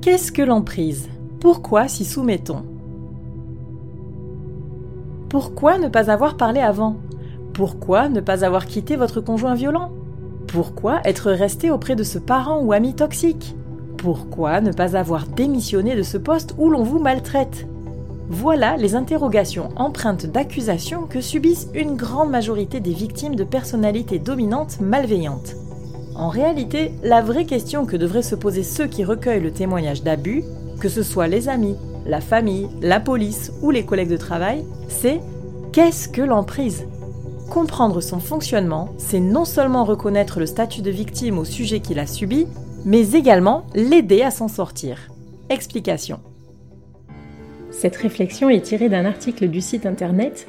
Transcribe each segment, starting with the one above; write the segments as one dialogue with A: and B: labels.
A: Qu'est-ce que l'emprise? Pourquoi s'y soumet-on? Pourquoi ne pas avoir parlé avant? Pourquoi ne pas avoir quitté votre conjoint violent? Pourquoi être resté auprès de ce parent ou ami toxique? Pourquoi ne pas avoir démissionné de ce poste où l'on vous maltraite? Voilà les interrogations empreintes d'accusation que subissent une grande majorité des victimes de personnalités dominantes malveillantes. En réalité, la vraie question que devraient se poser ceux qui recueillent le témoignage d'abus, que ce soit les amis, la famille, la police ou les collègues de travail, c'est qu'est-ce que l'emprise? Comprendre son fonctionnement, c'est non seulement reconnaître le statut de victime au sujet qu'il a subi, mais également l'aider à s'en sortir. Explication.
B: Cette réflexion est tirée d'un article du site internet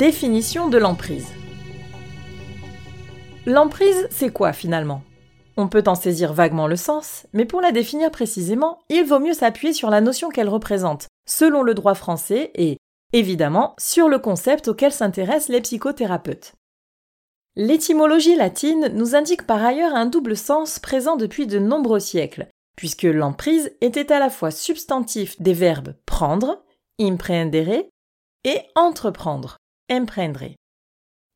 A: Définition de l'emprise. L'emprise, c'est quoi finalement? On peut en saisir vaguement le sens, mais pour la définir précisément, il vaut mieux s'appuyer sur la notion qu'elle représente, selon le droit français et, évidemment, sur le concept auquel s'intéressent les psychothérapeutes. L'étymologie latine nous indique par ailleurs un double sens présent depuis de nombreux siècles, puisque l'emprise était à la fois substantif des verbes prendre, imprendere, et entreprendre,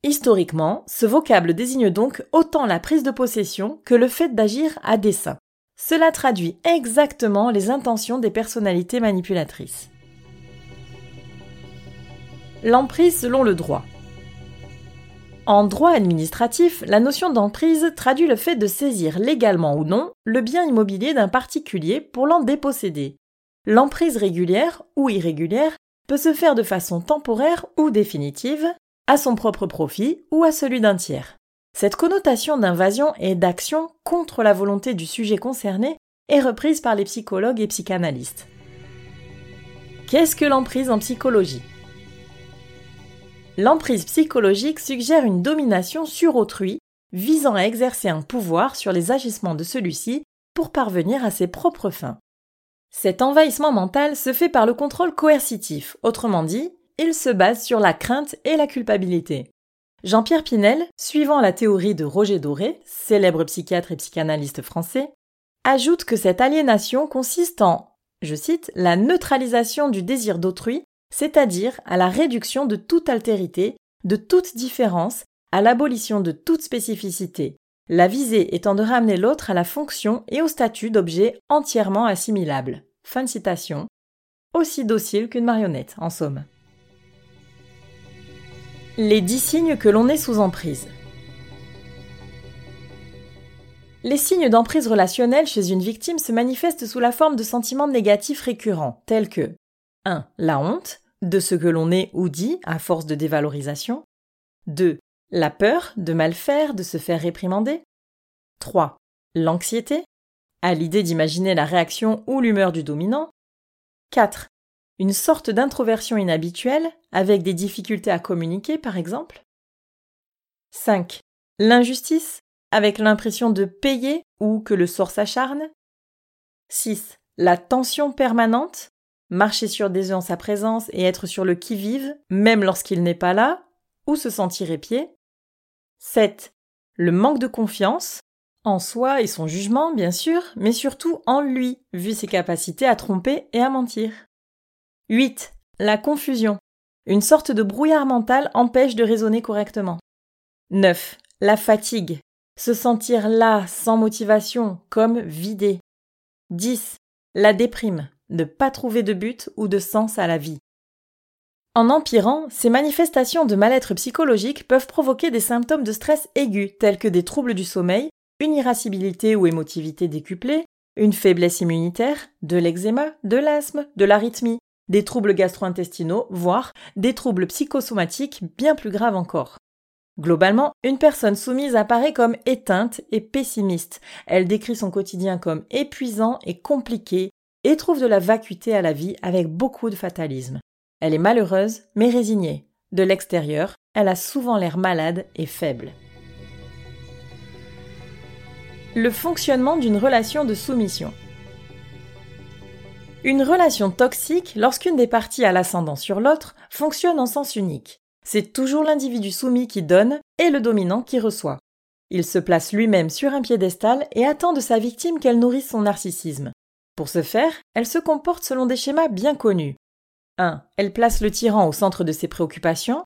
A: Historiquement, ce vocable désigne donc autant la prise de possession que le fait d'agir à dessein. Cela traduit exactement les intentions des personnalités manipulatrices. L'emprise selon le droit. En droit administratif, la notion d'emprise traduit le fait de saisir légalement ou non le bien immobilier d'un particulier pour l'en déposséder. L'emprise régulière ou irrégulière peut se faire de façon temporaire ou définitive, à son propre profit ou à celui d'un tiers. Cette connotation d'invasion et d'action contre la volonté du sujet concerné est reprise par les psychologues et psychanalystes. Qu'est-ce que l'emprise en psychologie? L'emprise psychologique suggère une domination sur autrui, visant à exercer un pouvoir sur les agissements de celui-ci pour parvenir à ses propres fins. Cet envahissement mental se fait par le contrôle coercitif, autrement dit, il se base sur la crainte et la culpabilité. Jean-Pierre Pinel, suivant la théorie de Roger Doré, célèbre psychiatre et psychanalyste français, ajoute que cette aliénation consiste en, je cite, la neutralisation du désir d'autrui c'est-à-dire à la réduction de toute altérité, de toute différence, à l'abolition de toute spécificité, la visée étant de ramener l'autre à la fonction et au statut d'objet entièrement assimilable. Fin de citation. Aussi docile qu'une marionnette, en somme. Les dix signes que l'on est sous emprise. Les signes d'emprise relationnelle chez une victime se manifestent sous la forme de sentiments négatifs récurrents, tels que 1. La honte, de ce que l'on est ou dit à force de dévalorisation. 2. La peur de mal faire, de se faire réprimander. 3. L'anxiété, à l'idée d'imaginer la réaction ou l'humeur du dominant. 4. Une sorte d'introversion inhabituelle, avec des difficultés à communiquer par exemple. 5. L'injustice, avec l'impression de payer ou que le sort s'acharne. 6. La tension permanente, marcher sur des œufs en sa présence et être sur le qui-vive, même lorsqu'il n'est pas là, ou se sentir épié. 7. Le manque de confiance, en soi et son jugement, bien sûr, mais surtout en lui, vu ses capacités à tromper et à mentir. 8. La confusion. Une sorte de brouillard mental empêche de raisonner correctement. 9. La fatigue. Se sentir là, sans motivation, comme vidé. 10. La déprime ne pas trouver de but ou de sens à la vie. En empirant, ces manifestations de mal-être psychologique peuvent provoquer des symptômes de stress aigus tels que des troubles du sommeil, une irascibilité ou émotivité décuplée, une faiblesse immunitaire, de l'eczéma, de l'asthme, de l'arythmie, des troubles gastro-intestinaux, voire des troubles psychosomatiques bien plus graves encore. Globalement, une personne soumise apparaît comme éteinte et pessimiste. Elle décrit son quotidien comme épuisant et compliqué et trouve de la vacuité à la vie avec beaucoup de fatalisme. Elle est malheureuse mais résignée. De l'extérieur, elle a souvent l'air malade et faible. Le fonctionnement d'une relation de soumission. Une relation toxique, lorsqu'une des parties a l'ascendant sur l'autre, fonctionne en sens unique. C'est toujours l'individu soumis qui donne et le dominant qui reçoit. Il se place lui-même sur un piédestal et attend de sa victime qu'elle nourrisse son narcissisme. Pour ce faire, elle se comporte selon des schémas bien connus. 1. Elle place le tyran au centre de ses préoccupations.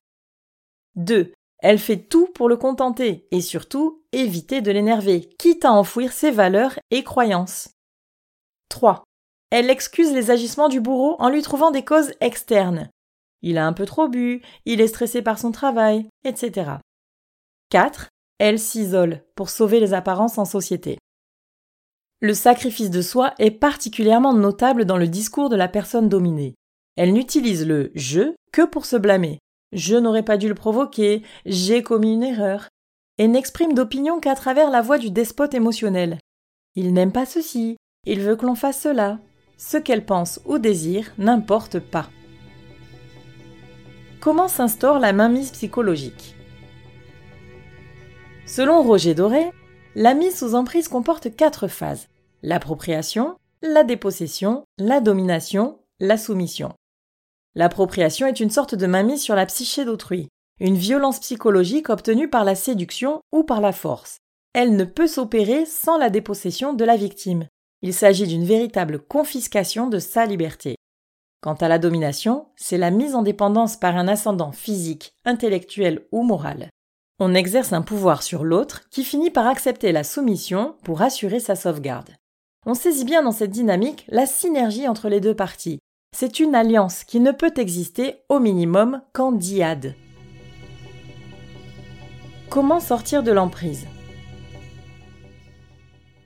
A: 2. Elle fait tout pour le contenter et surtout éviter de l'énerver, quitte à enfouir ses valeurs et croyances. 3. Elle excuse les agissements du bourreau en lui trouvant des causes externes. Il a un peu trop bu, il est stressé par son travail, etc. 4. Elle s'isole pour sauver les apparences en société. Le sacrifice de soi est particulièrement notable dans le discours de la personne dominée. Elle n'utilise le je que pour se blâmer. Je n'aurais pas dû le provoquer, j'ai commis une erreur, et n'exprime d'opinion qu'à travers la voix du despote émotionnel. Il n'aime pas ceci, il veut que l'on fasse cela, ce qu'elle pense ou désire n'importe pas. Comment s'instaure la mainmise psychologique? Selon Roger Doré, la mise sous emprise comporte quatre phases l'appropriation, la dépossession, la domination, la soumission. L'appropriation est une sorte de mainmise sur la psyché d'autrui, une violence psychologique obtenue par la séduction ou par la force. Elle ne peut s'opérer sans la dépossession de la victime. Il s'agit d'une véritable confiscation de sa liberté. Quant à la domination, c'est la mise en dépendance par un ascendant physique, intellectuel ou moral. On exerce un pouvoir sur l'autre qui finit par accepter la soumission pour assurer sa sauvegarde. On saisit bien dans cette dynamique la synergie entre les deux parties. C'est une alliance qui ne peut exister au minimum qu'en diade. Comment sortir de l'emprise?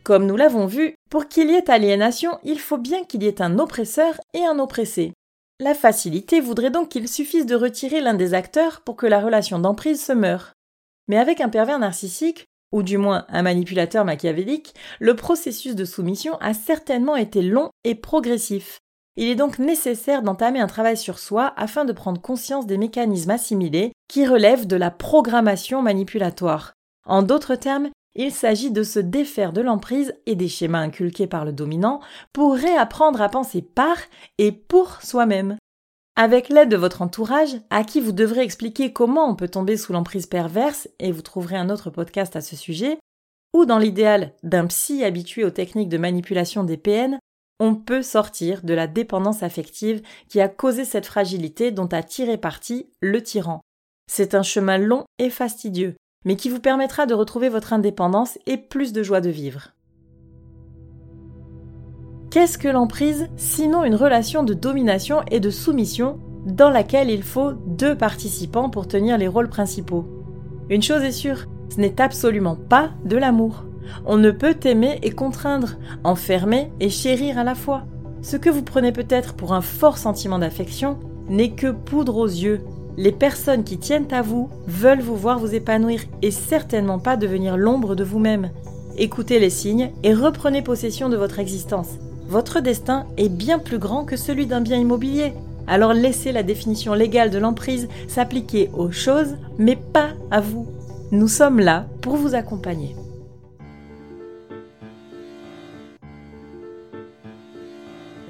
A: Comme nous l'avons vu, pour qu'il y ait aliénation, il faut bien qu'il y ait un oppresseur et un oppressé. La facilité voudrait donc qu'il suffise de retirer l'un des acteurs pour que la relation d'emprise se meure. Mais avec un pervers narcissique, ou du moins un manipulateur machiavélique, le processus de soumission a certainement été long et progressif. Il est donc nécessaire d'entamer un travail sur soi afin de prendre conscience des mécanismes assimilés qui relèvent de la programmation manipulatoire. En d'autres termes, il s'agit de se défaire de l'emprise et des schémas inculqués par le dominant pour réapprendre à penser par et pour soi-même. Avec l'aide de votre entourage, à qui vous devrez expliquer comment on peut tomber sous l'emprise perverse, et vous trouverez un autre podcast à ce sujet, ou dans l'idéal d'un psy habitué aux techniques de manipulation des PN, on peut sortir de la dépendance affective qui a causé cette fragilité dont a tiré parti le tyran. C'est un chemin long et fastidieux, mais qui vous permettra de retrouver votre indépendance et plus de joie de vivre. Qu'est-ce que l'emprise sinon une relation de domination et de soumission dans laquelle il faut deux participants pour tenir les rôles principaux? Une chose est sûre, ce n'est absolument pas de l'amour. On ne peut aimer et contraindre, enfermer et chérir à la fois. Ce que vous prenez peut-être pour un fort sentiment d'affection n'est que poudre aux yeux les personnes qui tiennent à vous veulent vous voir vous épanouir et certainement pas devenir l'ombre de vous-même. Écoutez les signes et reprenez possession de votre existence. Votre destin est bien plus grand que celui d'un bien immobilier. Alors laissez la définition légale de l'emprise s'appliquer aux choses, mais pas à vous. Nous sommes là pour vous accompagner.